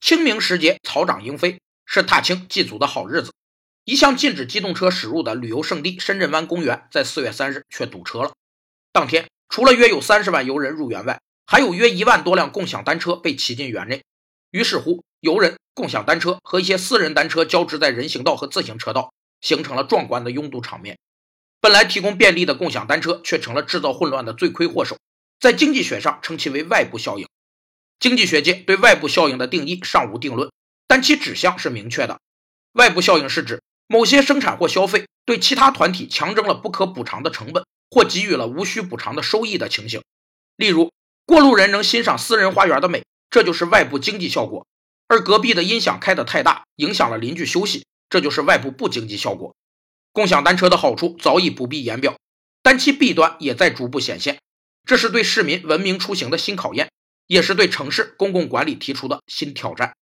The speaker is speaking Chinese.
清明时节草长莺飞，是踏青祭祖的好日子。一向禁止机动车驶入的旅游胜地深圳湾公园，在四月三日却堵车了。当天，除了约有三十万游人入园外，还有约一万多辆共享单车被骑进园内。于是乎，游人、共享单车和一些私人单车交织在人行道和自行车道，形成了壮观的拥堵场面。本来提供便利的共享单车，却成了制造混乱的罪魁祸首。在经济学上称其为外部效应。经济学界对外部效应的定义尚无定论，但其指向是明确的。外部效应是指。某些生产或消费对其他团体强征了不可补偿的成本，或给予了无需补偿的收益的情形。例如，过路人能欣赏私人花园的美，这就是外部经济效果；而隔壁的音响开得太大，影响了邻居休息，这就是外部不经济效果。共享单车的好处早已不必言表，但其弊端也在逐步显现。这是对市民文明出行的新考验，也是对城市公共管理提出的新挑战。